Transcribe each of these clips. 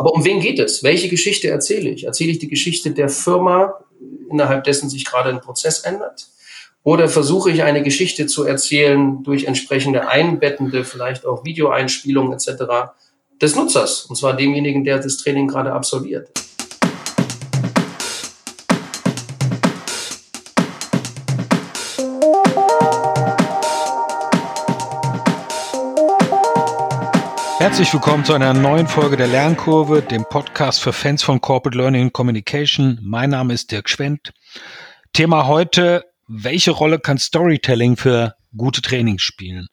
Aber um wen geht es? Welche Geschichte erzähle ich? Erzähle ich die Geschichte der Firma, innerhalb dessen sich gerade ein Prozess ändert? Oder versuche ich eine Geschichte zu erzählen durch entsprechende einbettende, vielleicht auch Videoeinspielungen etc. des Nutzers, und zwar demjenigen, der das Training gerade absolviert. Herzlich willkommen zu einer neuen Folge der Lernkurve, dem Podcast für Fans von Corporate Learning and Communication. Mein Name ist Dirk Schwendt. Thema heute, welche Rolle kann Storytelling für gute Trainings spielen?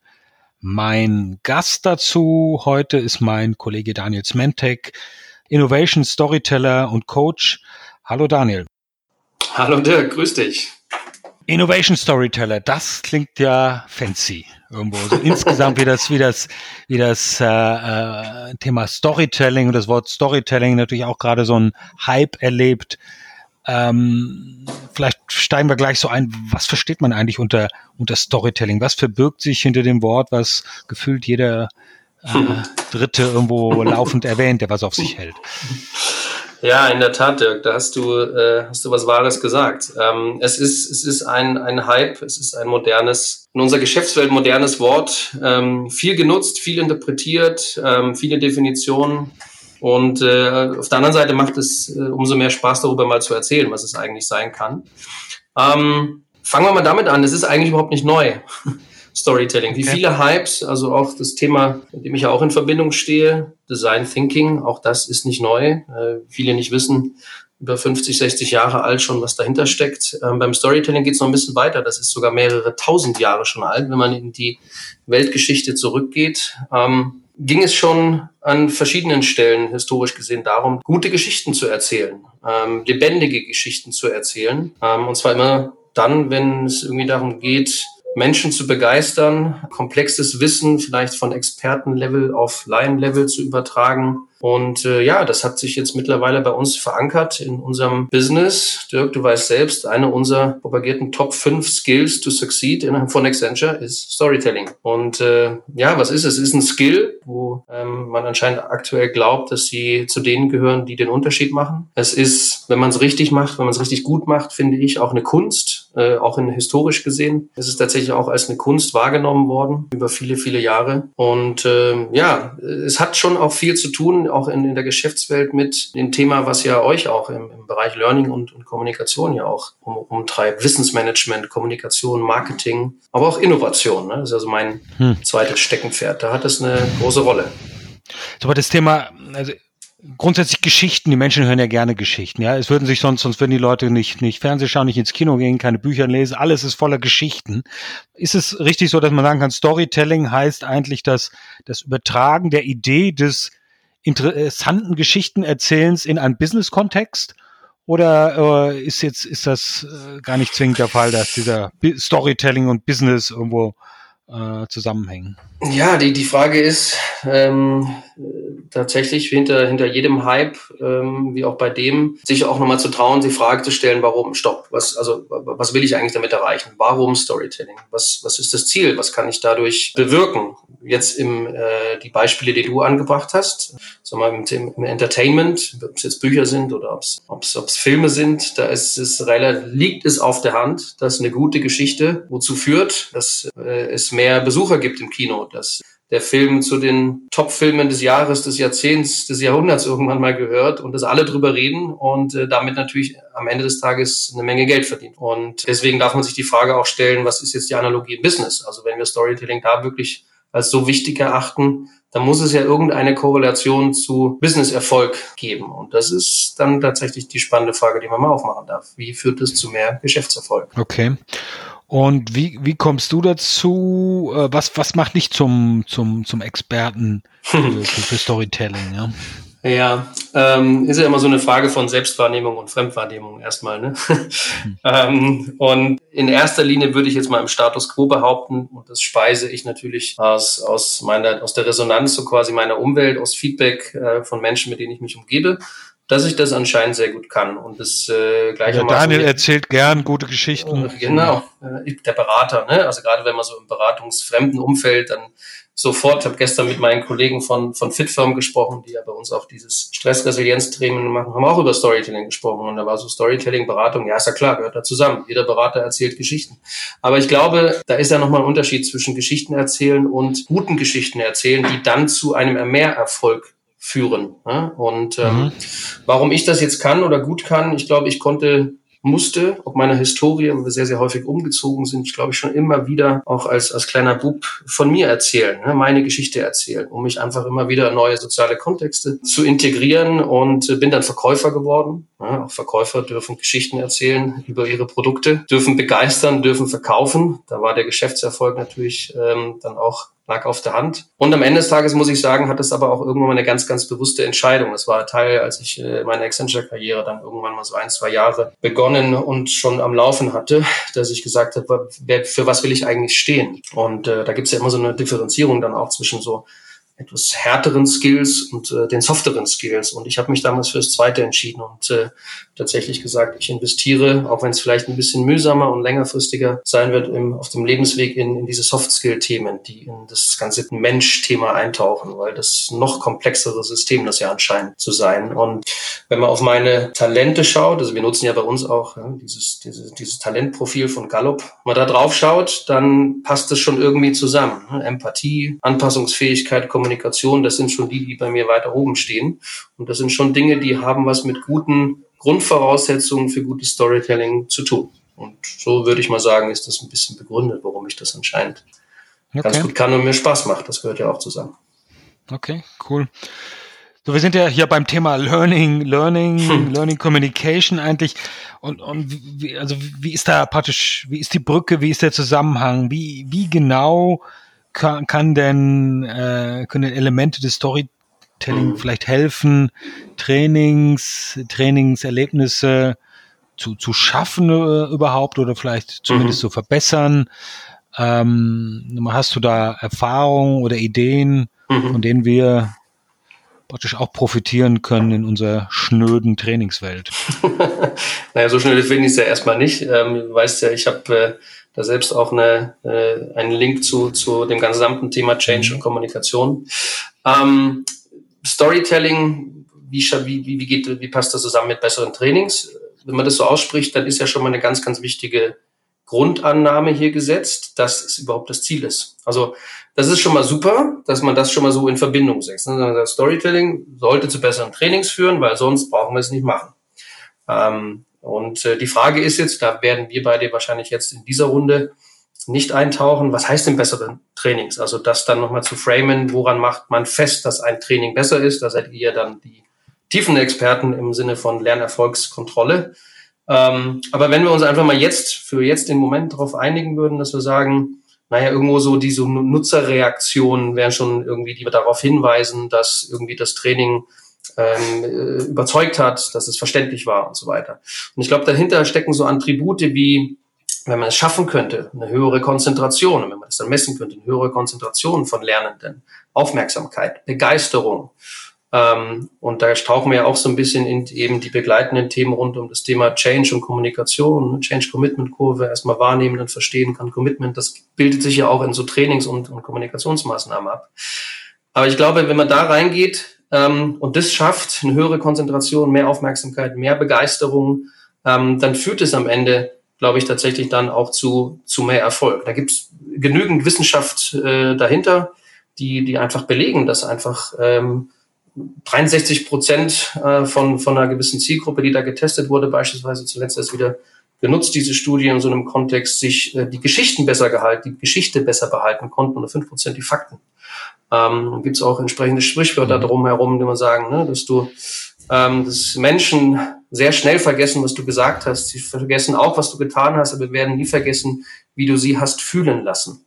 Mein Gast dazu heute ist mein Kollege Daniel Smentek, Innovation Storyteller und Coach. Hallo Daniel. Hallo Dirk, grüß dich. Innovation Storyteller, das klingt ja fancy irgendwo. So insgesamt wie das, wie das, wie das äh, äh, Thema Storytelling und das Wort Storytelling natürlich auch gerade so ein Hype erlebt. Ähm, vielleicht steigen wir gleich so ein. Was versteht man eigentlich unter unter Storytelling? Was verbirgt sich hinter dem Wort, was gefühlt jeder äh, Dritte irgendwo laufend erwähnt, der was auf sich hält? Ja, in der Tat, Dirk, da hast du, äh, hast du was Wahres gesagt. Ähm, es ist, es ist ein, ein Hype, es ist ein modernes, in unserer Geschäftswelt modernes Wort, ähm, viel genutzt, viel interpretiert, ähm, viele Definitionen. Und äh, auf der anderen Seite macht es äh, umso mehr Spaß, darüber mal zu erzählen, was es eigentlich sein kann. Ähm, fangen wir mal damit an. Es ist eigentlich überhaupt nicht neu. Storytelling. Wie viele Hypes, also auch das Thema, mit dem ich ja auch in Verbindung stehe, Design Thinking, auch das ist nicht neu. Äh, viele nicht wissen, über 50, 60 Jahre alt schon, was dahinter steckt. Ähm, beim Storytelling geht es noch ein bisschen weiter. Das ist sogar mehrere tausend Jahre schon alt, wenn man in die Weltgeschichte zurückgeht. Ähm, ging es schon an verschiedenen Stellen historisch gesehen darum, gute Geschichten zu erzählen, ähm, lebendige Geschichten zu erzählen. Ähm, und zwar immer dann, wenn es irgendwie darum geht, Menschen zu begeistern, komplexes Wissen vielleicht von Expertenlevel auf Laienlevel zu übertragen. Und äh, ja, das hat sich jetzt mittlerweile bei uns verankert in unserem Business. Dirk, du weißt selbst, eine unserer propagierten Top 5 Skills to succeed innerhalb von Accenture ist Storytelling. Und äh, ja, was ist es? Es ist ein Skill, wo ähm, man anscheinend aktuell glaubt, dass sie zu denen gehören, die den Unterschied machen. Es ist, wenn man es richtig macht, wenn man es richtig gut macht, finde ich, auch eine Kunst äh, auch in historisch gesehen. Es ist tatsächlich auch als eine Kunst wahrgenommen worden über viele, viele Jahre. Und äh, ja, es hat schon auch viel zu tun, auch in, in der Geschäftswelt mit dem Thema, was ja euch auch im, im Bereich Learning und, und Kommunikation ja auch um, umtreibt. Wissensmanagement, Kommunikation, Marketing, aber auch Innovation. Ne? Das ist also mein hm. zweites Steckenpferd. Da hat es eine große Rolle. Aber das Thema, also grundsätzlich Geschichten. Die Menschen hören ja gerne Geschichten. Ja, es würden sich sonst, sonst würden die Leute nicht, nicht Fernseh schauen, nicht ins Kino gehen, keine Bücher lesen. Alles ist voller Geschichten. Ist es richtig so, dass man sagen kann, Storytelling heißt eigentlich das, das Übertragen der Idee des interessanten Geschichtenerzählens in einen Business-Kontext? Oder äh, ist jetzt ist das äh, gar nicht zwingend der Fall, dass dieser Storytelling und Business irgendwo äh, zusammenhängen? Ja, die, die Frage ist ähm, tatsächlich hinter, hinter jedem Hype, ähm, wie auch bei dem, sich auch nochmal zu trauen, die Frage zu stellen, warum, stopp, was, also, was will ich eigentlich damit erreichen? Warum Storytelling? Was, was ist das Ziel? Was kann ich dadurch bewirken? Jetzt im, äh, die Beispiele, die du angebracht hast, sag mal, im, im Entertainment, ob es jetzt Bücher sind oder ob es Filme sind, da ist es relativ, liegt es auf der Hand, dass eine gute Geschichte wozu führt, dass äh, es mehr Besucher gibt im Kino, dass der Film zu den Top-Filmen des Jahres, des Jahrzehnts, des Jahrhunderts irgendwann mal gehört und dass alle drüber reden und äh, damit natürlich am Ende des Tages eine Menge Geld verdient. Und deswegen darf man sich die Frage auch stellen, was ist jetzt die Analogie im Business? Also wenn wir Storytelling da wirklich als so wichtig erachten, dann muss es ja irgendeine Korrelation zu Business-Erfolg geben. Und das ist dann tatsächlich die spannende Frage, die man mal aufmachen darf. Wie führt es zu mehr Geschäftserfolg? Okay. Und wie, wie kommst du dazu? Äh, was, was macht dich zum, zum, zum Experten für, für Storytelling? Ja, ja ähm, ist ja immer so eine Frage von Selbstwahrnehmung und Fremdwahrnehmung erstmal. Ne? Hm. ähm, und in erster Linie würde ich jetzt mal im Status quo behaupten, und das speise ich natürlich aus, aus, meiner, aus der Resonanz so quasi meiner Umwelt, aus Feedback äh, von Menschen, mit denen ich mich umgebe dass ich das anscheinend sehr gut kann. Und das äh, gleichermaßen. Ja, Daniel erzählt gern gute Geschichten. Genau, äh, der Berater, ne? Also gerade wenn man so im beratungsfremden Umfeld, dann sofort. Ich habe gestern mit meinen Kollegen von, von Fitfirm gesprochen, die ja bei uns auch dieses Stressresilienztraining machen, haben auch über Storytelling gesprochen. Und da war so Storytelling-Beratung, ja, ist ja klar, gehört da zusammen. Jeder Berater erzählt Geschichten. Aber ich glaube, da ist ja nochmal ein Unterschied zwischen Geschichten erzählen und guten Geschichten erzählen, die dann zu einem Mehrerfolg führen. Und ähm, mhm. warum ich das jetzt kann oder gut kann, ich glaube, ich konnte musste, ob meiner Historie, wo wir sehr, sehr häufig umgezogen sind, ich glaube ich schon immer wieder auch als, als kleiner Bub von mir erzählen, ne, meine Geschichte erzählen, um mich einfach immer wieder in neue soziale Kontexte zu integrieren und bin dann Verkäufer geworden. Ja, auch Verkäufer dürfen Geschichten erzählen über ihre Produkte, dürfen begeistern, dürfen verkaufen. Da war der Geschäftserfolg natürlich ähm, dann auch lag auf der Hand. Und am Ende des Tages muss ich sagen, hat es aber auch irgendwann mal eine ganz, ganz bewusste Entscheidung. Das war Teil, als ich äh, meine Accenture-Karriere dann irgendwann mal so ein, zwei Jahre begonnen und schon am Laufen hatte, dass ich gesagt habe, für was will ich eigentlich stehen? Und äh, da gibt es ja immer so eine Differenzierung dann auch zwischen so etwas härteren Skills und äh, den softeren Skills. Und ich habe mich damals fürs Zweite entschieden und äh, tatsächlich gesagt, ich investiere, auch wenn es vielleicht ein bisschen mühsamer und längerfristiger sein wird, im, auf dem Lebensweg in, in diese Soft-Skill-Themen, die in das ganze Mensch-Thema eintauchen, weil das noch komplexere System das ja anscheinend zu sein. Und wenn man auf meine Talente schaut, also wir nutzen ja bei uns auch ja, dieses, dieses, dieses Talentprofil von Gallup, wenn man da drauf schaut, dann passt es schon irgendwie zusammen. Ne? Empathie, Anpassungsfähigkeit, Kommunikation, das sind schon die, die bei mir weiter oben stehen. Und das sind schon Dinge, die haben was mit guten Grundvoraussetzungen für gutes Storytelling zu tun. Und so würde ich mal sagen, ist das ein bisschen begründet, warum ich das anscheinend okay. ganz gut kann und mir Spaß macht. Das gehört ja auch zusammen. Okay, cool. So, wir sind ja hier beim Thema Learning, Learning, hm. Learning Communication eigentlich. Und, und wie, also wie ist da praktisch, wie ist die Brücke, wie ist der Zusammenhang? Wie, wie genau kann, kann denn, äh, können Elemente des Story Storytelling mhm. vielleicht helfen, Trainings, Trainingserlebnisse zu, zu schaffen äh, überhaupt oder vielleicht zumindest mhm. zu verbessern? Ähm, hast du da Erfahrungen oder Ideen, mhm. von denen wir praktisch auch profitieren können in unserer schnöden Trainingswelt? naja, so schnell finde ich es ja erstmal nicht. Ähm, du weißt ja, ich habe äh, da selbst auch eine, äh, einen Link zu, zu dem gesamten Thema Change mhm. und Kommunikation. Ähm, Storytelling, wie, wie, wie, geht, wie passt das zusammen mit besseren Trainings? Wenn man das so ausspricht, dann ist ja schon mal eine ganz, ganz wichtige Grundannahme hier gesetzt, dass es überhaupt das Ziel ist. Also das ist schon mal super, dass man das schon mal so in Verbindung setzt. Das ne? Storytelling sollte zu besseren Trainings führen, weil sonst brauchen wir es nicht machen. Ähm, und äh, die Frage ist jetzt, da werden wir beide wahrscheinlich jetzt in dieser Runde nicht eintauchen. Was heißt denn bessere Trainings? Also das dann nochmal zu framen, woran macht man fest, dass ein Training besser ist? Da seid ihr dann die tiefen Experten im Sinne von Lernerfolgskontrolle. Ähm, aber wenn wir uns einfach mal jetzt, für jetzt den Moment darauf einigen würden, dass wir sagen, naja, irgendwo so diese Nutzerreaktionen wären schon irgendwie, die wir darauf hinweisen, dass irgendwie das Training ähm, äh, überzeugt hat, dass es verständlich war und so weiter. Und ich glaube, dahinter stecken so Attribute wie wenn man es schaffen könnte, eine höhere Konzentration, und wenn man es dann messen könnte, eine höhere Konzentration von Lernenden, Aufmerksamkeit, Begeisterung. Ähm, und da tauchen wir ja auch so ein bisschen in eben die begleitenden Themen rund um das Thema Change und Kommunikation, Change Commitment Kurve, erstmal wahrnehmen und verstehen kann. Commitment, das bildet sich ja auch in so Trainings- und, und Kommunikationsmaßnahmen ab. Aber ich glaube, wenn man da reingeht und das schafft, eine höhere Konzentration, mehr Aufmerksamkeit, mehr Begeisterung, ähm, dann führt es am Ende glaube ich, tatsächlich dann auch zu, zu mehr Erfolg. Da gibt es genügend Wissenschaft äh, dahinter, die, die einfach belegen, dass einfach ähm, 63 Prozent äh, von, von einer gewissen Zielgruppe, die da getestet wurde, beispielsweise zuletzt erst wieder genutzt, diese Studie in so einem Kontext, sich äh, die Geschichten besser gehalten, die Geschichte besser behalten konnten und fünf Prozent die Fakten. Ähm, Gibt es auch entsprechende Sprichwörter mhm. drumherum, die man sagen, ne, dass du ähm, dass Menschen sehr schnell vergessen, was du gesagt hast. Sie vergessen auch, was du getan hast, aber werden nie vergessen, wie du sie hast fühlen lassen.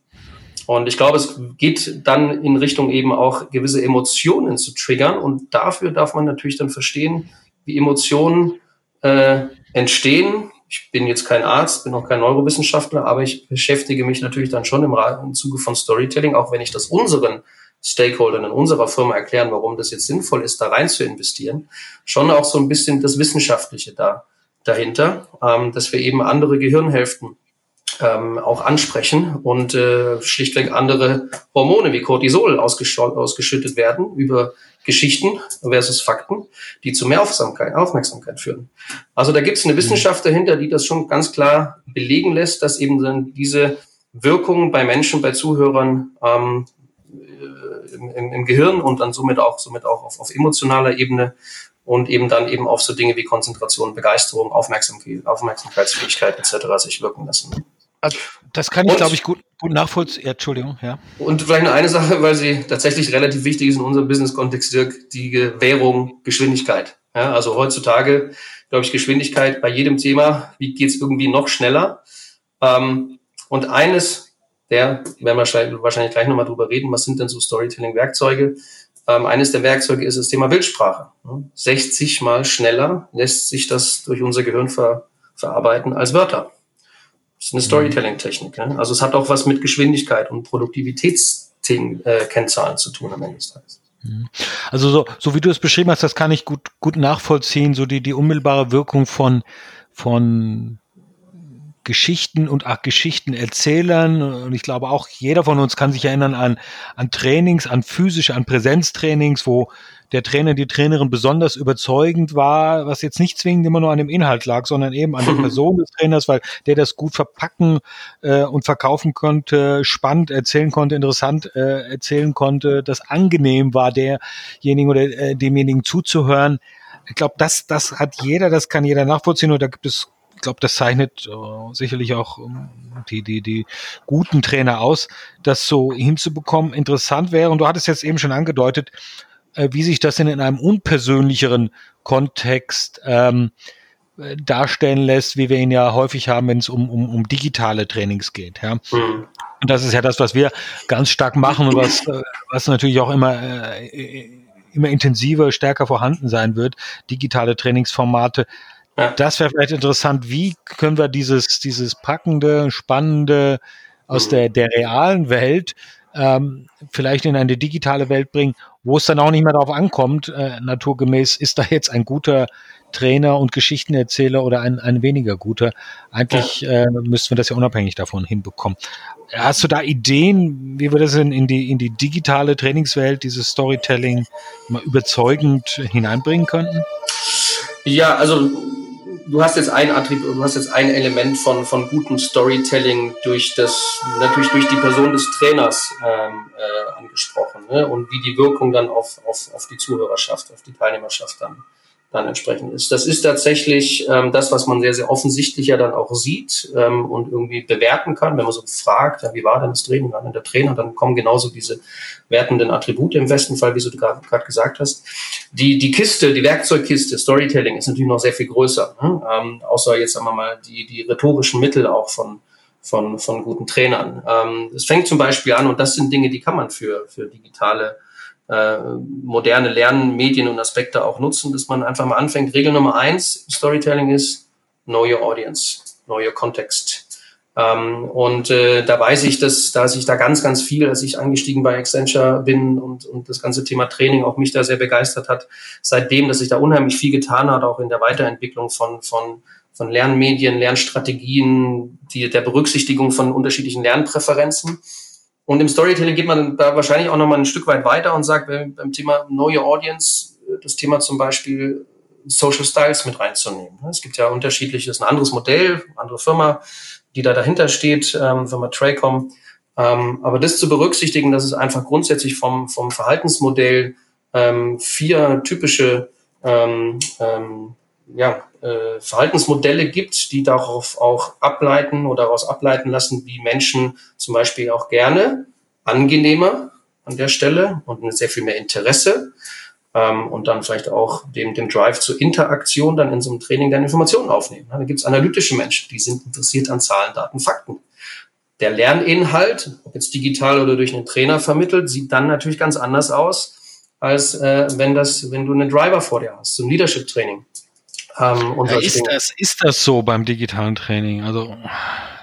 Und ich glaube, es geht dann in Richtung eben auch gewisse Emotionen zu triggern. Und dafür darf man natürlich dann verstehen, wie Emotionen äh, entstehen. Ich bin jetzt kein Arzt, bin auch kein Neurowissenschaftler, aber ich beschäftige mich natürlich dann schon im, im Zuge von Storytelling, auch wenn ich das unseren Stakeholdern in unserer Firma erklären, warum das jetzt sinnvoll ist, da rein zu investieren. Schon auch so ein bisschen das Wissenschaftliche da dahinter, ähm, dass wir eben andere Gehirnhälften ähm, auch ansprechen und äh, schlichtweg andere Hormone wie Cortisol ausgeschüttet werden über Geschichten versus Fakten, die zu mehr Aufmerksamkeit, Aufmerksamkeit führen. Also da gibt es eine Wissenschaft dahinter, die das schon ganz klar belegen lässt, dass eben dann diese Wirkungen bei Menschen, bei Zuhörern ähm, äh, im, im, Gehirn und dann somit auch, somit auch auf, auf emotionaler Ebene und eben dann eben auf so Dinge wie Konzentration, Begeisterung, Aufmerksamkeit, Aufmerksamkeitsfähigkeit etc. sich wirken lassen. Also, das kann ich, glaube ich, gut, gut nachvollziehen. Ja, Entschuldigung, ja. Und vielleicht noch eine Sache, weil sie tatsächlich relativ wichtig ist in unserem Business-Kontext, Dirk, die Währung Geschwindigkeit. Ja, also heutzutage, glaube ich, Geschwindigkeit bei jedem Thema, wie geht's irgendwie noch schneller? Ähm, und eines der, werden wir wahrscheinlich gleich nochmal drüber reden, was sind denn so Storytelling-Werkzeuge? Ähm, eines der Werkzeuge ist das Thema Bildsprache. 60 mal schneller lässt sich das durch unser Gehirn ver, verarbeiten als Wörter. Das ist eine Storytelling-Technik. Ne? Also es hat auch was mit Geschwindigkeit und Produktivitätskennzahlen zu tun am Ende des Tages. Mhm. Also so, so wie du es beschrieben hast, das kann ich gut, gut nachvollziehen, so die, die unmittelbare Wirkung von, von Geschichten und auch Geschichten erzählen. Und ich glaube auch jeder von uns kann sich erinnern an, an Trainings, an physische, an Präsenztrainings, wo der Trainer, die Trainerin besonders überzeugend war, was jetzt nicht zwingend immer nur an dem Inhalt lag, sondern eben an der Person des Trainers, weil der das gut verpacken äh, und verkaufen konnte, spannend erzählen konnte, interessant äh, erzählen konnte, das angenehm war, derjenigen oder äh, demjenigen zuzuhören. Ich glaube, das, das hat jeder, das kann jeder nachvollziehen und da gibt es ich glaube, das zeichnet äh, sicherlich auch ähm, die, die, die guten Trainer aus, das so hinzubekommen. Interessant wäre, und du hattest jetzt eben schon angedeutet, äh, wie sich das denn in einem unpersönlicheren Kontext ähm, äh, darstellen lässt, wie wir ihn ja häufig haben, wenn es um, um, um digitale Trainings geht. Ja. Mhm. Und das ist ja das, was wir ganz stark machen und was, äh, was natürlich auch immer, äh, immer intensiver, stärker vorhanden sein wird. Digitale Trainingsformate. Ja. Das wäre vielleicht interessant. Wie können wir dieses, dieses packende, spannende aus mhm. der, der realen Welt ähm, vielleicht in eine digitale Welt bringen, wo es dann auch nicht mehr darauf ankommt, äh, naturgemäß, ist da jetzt ein guter Trainer und Geschichtenerzähler oder ein, ein weniger guter. Eigentlich äh, müssten wir das ja unabhängig davon hinbekommen. Hast du da Ideen, wie wir das in, in, die, in die digitale Trainingswelt, dieses Storytelling mal überzeugend hineinbringen könnten? Ja, also du hast jetzt ein Attribut, du hast jetzt ein Element von, von gutem Storytelling durch das, natürlich durch die Person des Trainers ähm, äh, angesprochen ne? und wie die Wirkung dann auf, auf, auf die Zuhörerschaft, auf die Teilnehmerschaft dann dann entsprechend ist. Das ist tatsächlich ähm, das, was man sehr, sehr offensichtlich ja dann auch sieht ähm, und irgendwie bewerten kann, wenn man so fragt, ja, wie war denn das Training, war denn der Trainer, dann kommen genauso diese wertenden Attribute im besten Fall, wie du gerade gesagt hast. Die, die Kiste, die Werkzeugkiste, Storytelling ist natürlich noch sehr viel größer, ne? ähm, außer jetzt sagen wir mal die, die rhetorischen Mittel auch von, von, von guten Trainern. Ähm, es fängt zum Beispiel an, und das sind Dinge, die kann man für, für digitale äh, moderne Lernmedien und Aspekte auch nutzen, dass man einfach mal anfängt. Regel Nummer eins Storytelling ist Know Your Audience, Know Your Context. Ähm, und äh, da weiß ich, dass, dass ich da ganz, ganz viel, als ich angestiegen bei Accenture bin und, und das ganze Thema Training auch mich da sehr begeistert hat, seitdem, dass sich da unheimlich viel getan hat, auch in der Weiterentwicklung von, von, von Lernmedien, Lernstrategien, die, der Berücksichtigung von unterschiedlichen Lernpräferenzen. Und im Storytelling geht man da wahrscheinlich auch nochmal ein Stück weit weiter und sagt, beim Thema Know Your Audience, das Thema zum Beispiel Social Styles mit reinzunehmen. Es gibt ja unterschiedliches, ein anderes Modell, andere Firma, die da dahinter steht, ähm, Firma Traycom. Ähm, aber das zu berücksichtigen, dass es einfach grundsätzlich vom, vom Verhaltensmodell ähm, vier typische ähm, ähm, ja, äh, Verhaltensmodelle gibt, die darauf auch ableiten oder daraus ableiten lassen, wie Menschen zum Beispiel auch gerne angenehmer an der Stelle und mit sehr viel mehr Interesse ähm, und dann vielleicht auch dem, dem Drive zur Interaktion dann in so einem Training dann Informationen aufnehmen. Da gibt es analytische Menschen, die sind interessiert an Zahlen, Daten, Fakten. Der Lerninhalt, ob jetzt digital oder durch einen Trainer vermittelt, sieht dann natürlich ganz anders aus, als äh, wenn das, wenn du einen Driver vor dir hast, zum Leadership-Training. Ähm, ja, ist, das, ist das so beim digitalen Training? Also,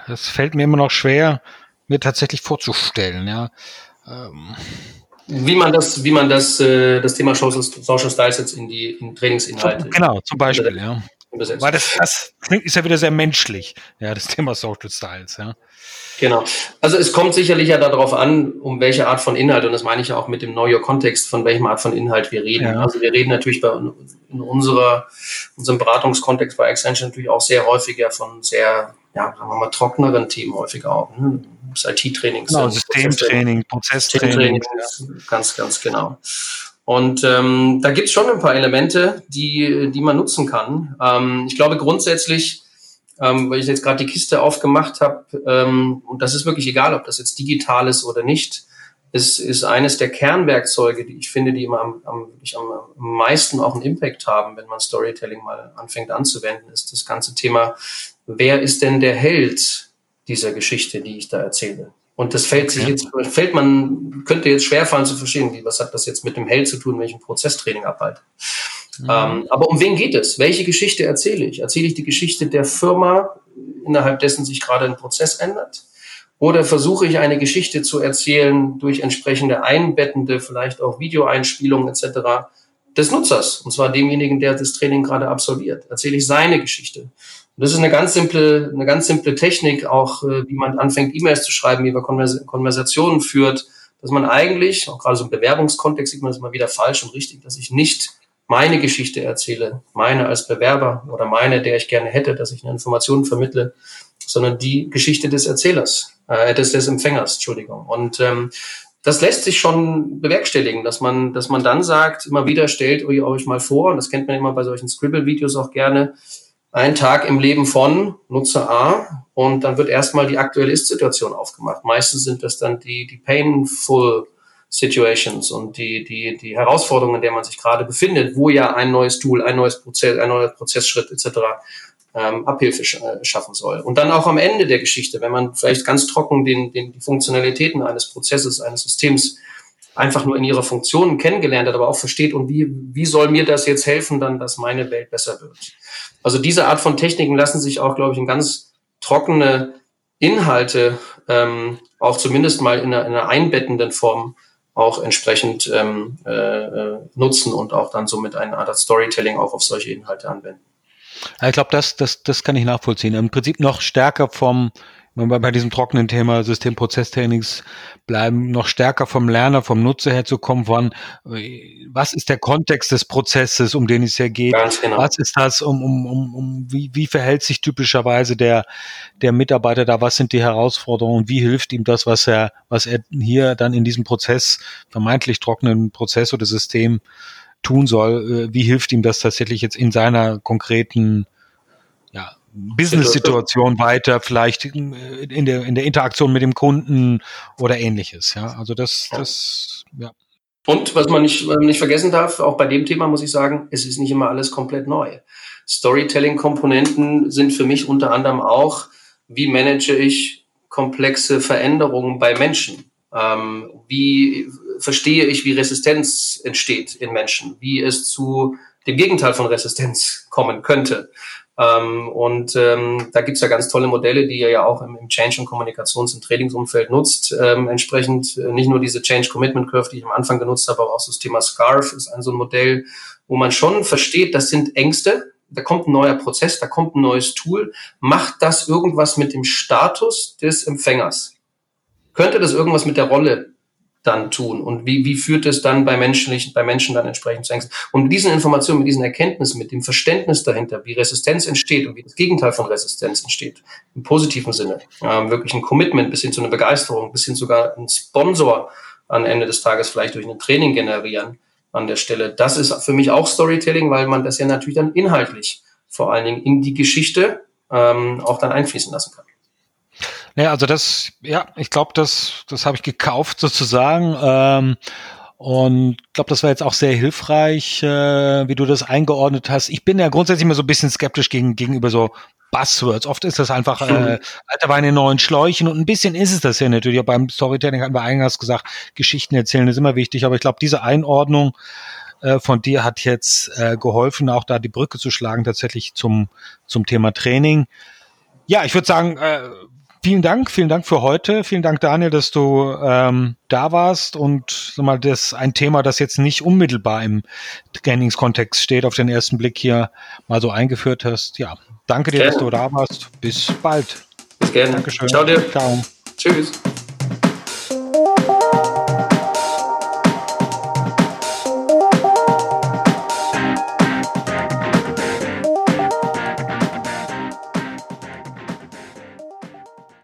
das fällt mir immer noch schwer, mir tatsächlich vorzustellen, ja. Ähm. Wie man das, wie man das, äh, das Thema Social, Social Styles jetzt in die in Trainingsinhalte. Genau, zum Beispiel, ja. Übersetzt. Weil das, das ist ja wieder sehr menschlich, ja, das Thema Social Styles, ja. Genau. Also es kommt sicherlich ja darauf an, um welche Art von Inhalt, und das meine ich ja auch mit dem Know Your Context, von welchem Art von Inhalt wir reden. Ja. Also wir reden natürlich bei in unserer, unserem Beratungskontext bei Accenture natürlich auch sehr häufig ja von sehr, ja, sagen wir mal, trockeneren Themen häufig auch. Ne? IT-Trainings. Genau, Systemtraining, Prozesstraining. Systemtraining, ja. Ganz, ganz genau. Und ähm, da gibt es schon ein paar Elemente, die, die man nutzen kann. Ähm, ich glaube grundsätzlich, ähm, weil ich jetzt gerade die Kiste aufgemacht habe, ähm, und das ist wirklich egal, ob das jetzt digital ist oder nicht, ist, ist eines der Kernwerkzeuge, die ich finde, die immer am, am, am meisten auch einen Impact haben, wenn man Storytelling mal anfängt anzuwenden, ist das ganze Thema, wer ist denn der Held dieser Geschichte, die ich da erzähle? Und das fällt sich jetzt, fällt man, könnte jetzt schwerfallen zu verstehen, wie, was hat das jetzt mit dem Held zu tun, wenn ich ein Prozesstraining abhalte. Mhm. Ähm, aber um wen geht es? Welche Geschichte erzähle ich? Erzähle ich die Geschichte der Firma, innerhalb dessen sich gerade ein Prozess ändert? Oder versuche ich eine Geschichte zu erzählen durch entsprechende einbettende, vielleicht auch Videoeinspielungen etc. des Nutzers, und zwar demjenigen, der das Training gerade absolviert. Erzähle ich seine Geschichte. Und das ist eine ganz simple, eine ganz simple Technik, auch äh, wie man anfängt, E-Mails zu schreiben, wie man Konvers Konversationen führt, dass man eigentlich, auch gerade so im Bewerbungskontext sieht man das immer wieder falsch und richtig, dass ich nicht meine Geschichte erzähle, meine als Bewerber oder meine, der ich gerne hätte, dass ich eine Information vermittle, sondern die Geschichte des Erzählers, äh, des, des Empfängers, Entschuldigung. Und ähm, das lässt sich schon bewerkstelligen, dass man, dass man dann sagt, immer wieder stellt euch mal vor, und das kennt man immer bei solchen Scribble-Videos auch gerne, ein Tag im Leben von Nutzer A und dann wird erstmal die aktuelle Ist-Situation aufgemacht. Meistens sind das dann die, die painful Situations und die, die, die Herausforderungen, in der man sich gerade befindet, wo ja ein neues Tool, ein neues Prozess, ein neuer Prozessschritt etc. Ähm, Abhilfe sch äh, schaffen soll. Und dann auch am Ende der Geschichte, wenn man vielleicht ganz trocken den, den, die Funktionalitäten eines Prozesses, eines Systems einfach nur in ihrer Funktion kennengelernt hat, aber auch versteht, und wie, wie soll mir das jetzt helfen, dann, dass meine Welt besser wird. Also diese Art von Techniken lassen sich auch, glaube ich, in ganz trockene Inhalte ähm, auch zumindest mal in einer, in einer einbettenden Form auch entsprechend ähm, äh, äh nutzen und auch dann somit eine Art Storytelling auch auf solche Inhalte anwenden. Ich glaube, das, das, das kann ich nachvollziehen. Im Prinzip noch stärker vom wenn wir bei diesem trockenen Thema Systemprozesstrainings bleiben, noch stärker vom Lerner, vom Nutzer her zu kommen, von was ist der Kontext des Prozesses, um den es hier geht? Genau. Was ist das, um, um, um, um wie, wie verhält sich typischerweise der, der Mitarbeiter da? Was sind die Herausforderungen? Wie hilft ihm das, was er, was er hier dann in diesem Prozess, vermeintlich trockenen Prozess oder System tun soll? Äh, wie hilft ihm das tatsächlich jetzt in seiner konkreten ja, Business-Situation weiter, vielleicht in der, in der Interaktion mit dem Kunden oder ähnliches. Ja, also das, das, ja. Und was man nicht, nicht vergessen darf, auch bei dem Thema muss ich sagen, es ist nicht immer alles komplett neu. Storytelling-Komponenten sind für mich unter anderem auch, wie manage ich komplexe Veränderungen bei Menschen? Ähm, wie verstehe ich, wie Resistenz entsteht in Menschen? Wie es zu dem Gegenteil von Resistenz kommen könnte? Ähm, und ähm, da gibt's ja ganz tolle Modelle, die ihr ja auch im, im Change- und Kommunikations- und Trainingsumfeld nutzt. Ähm, entsprechend äh, nicht nur diese Change Commitment Curve, die ich am Anfang genutzt habe, aber auch das Thema SCARF ist ein so ein Modell, wo man schon versteht, das sind Ängste, da kommt ein neuer Prozess, da kommt ein neues Tool. Macht das irgendwas mit dem Status des Empfängers? Könnte das irgendwas mit der Rolle dann tun? Und wie, wie führt es dann bei menschlichen, bei Menschen dann entsprechend zu Ängsten? Und mit diesen Informationen, mit diesen Erkenntnissen, mit dem Verständnis dahinter, wie Resistenz entsteht und wie das Gegenteil von Resistenz entsteht, im positiven Sinne, ähm, wirklich ein Commitment bis hin zu einer Begeisterung, bis hin sogar ein Sponsor am Ende des Tages vielleicht durch ein Training generieren an der Stelle. Das ist für mich auch Storytelling, weil man das ja natürlich dann inhaltlich vor allen Dingen in die Geschichte ähm, auch dann einfließen lassen kann. Ja, also das, ja, ich glaube, das, das habe ich gekauft sozusagen. Ähm, und ich glaube, das war jetzt auch sehr hilfreich, äh, wie du das eingeordnet hast. Ich bin ja grundsätzlich immer so ein bisschen skeptisch gegen, gegenüber so Buzzwords. Oft ist das einfach äh, alter Wein in neuen Schläuchen und ein bisschen ist es das ja natürlich. Auch beim Storytelling hatten wir eingangs gesagt, Geschichten erzählen ist immer wichtig, aber ich glaube, diese Einordnung äh, von dir hat jetzt äh, geholfen, auch da die Brücke zu schlagen tatsächlich zum, zum Thema Training. Ja, ich würde sagen, äh, vielen Dank, vielen Dank für heute. Vielen Dank, Daniel, dass du ähm, da warst und sag mal, das ein Thema, das jetzt nicht unmittelbar im Trainingskontext steht, auf den ersten Blick hier mal so eingeführt hast. Ja, danke dir, gerne. dass du da warst. Bis bald. Bis gerne. Dankeschön. Ciao dir. Ciao. Tschüss.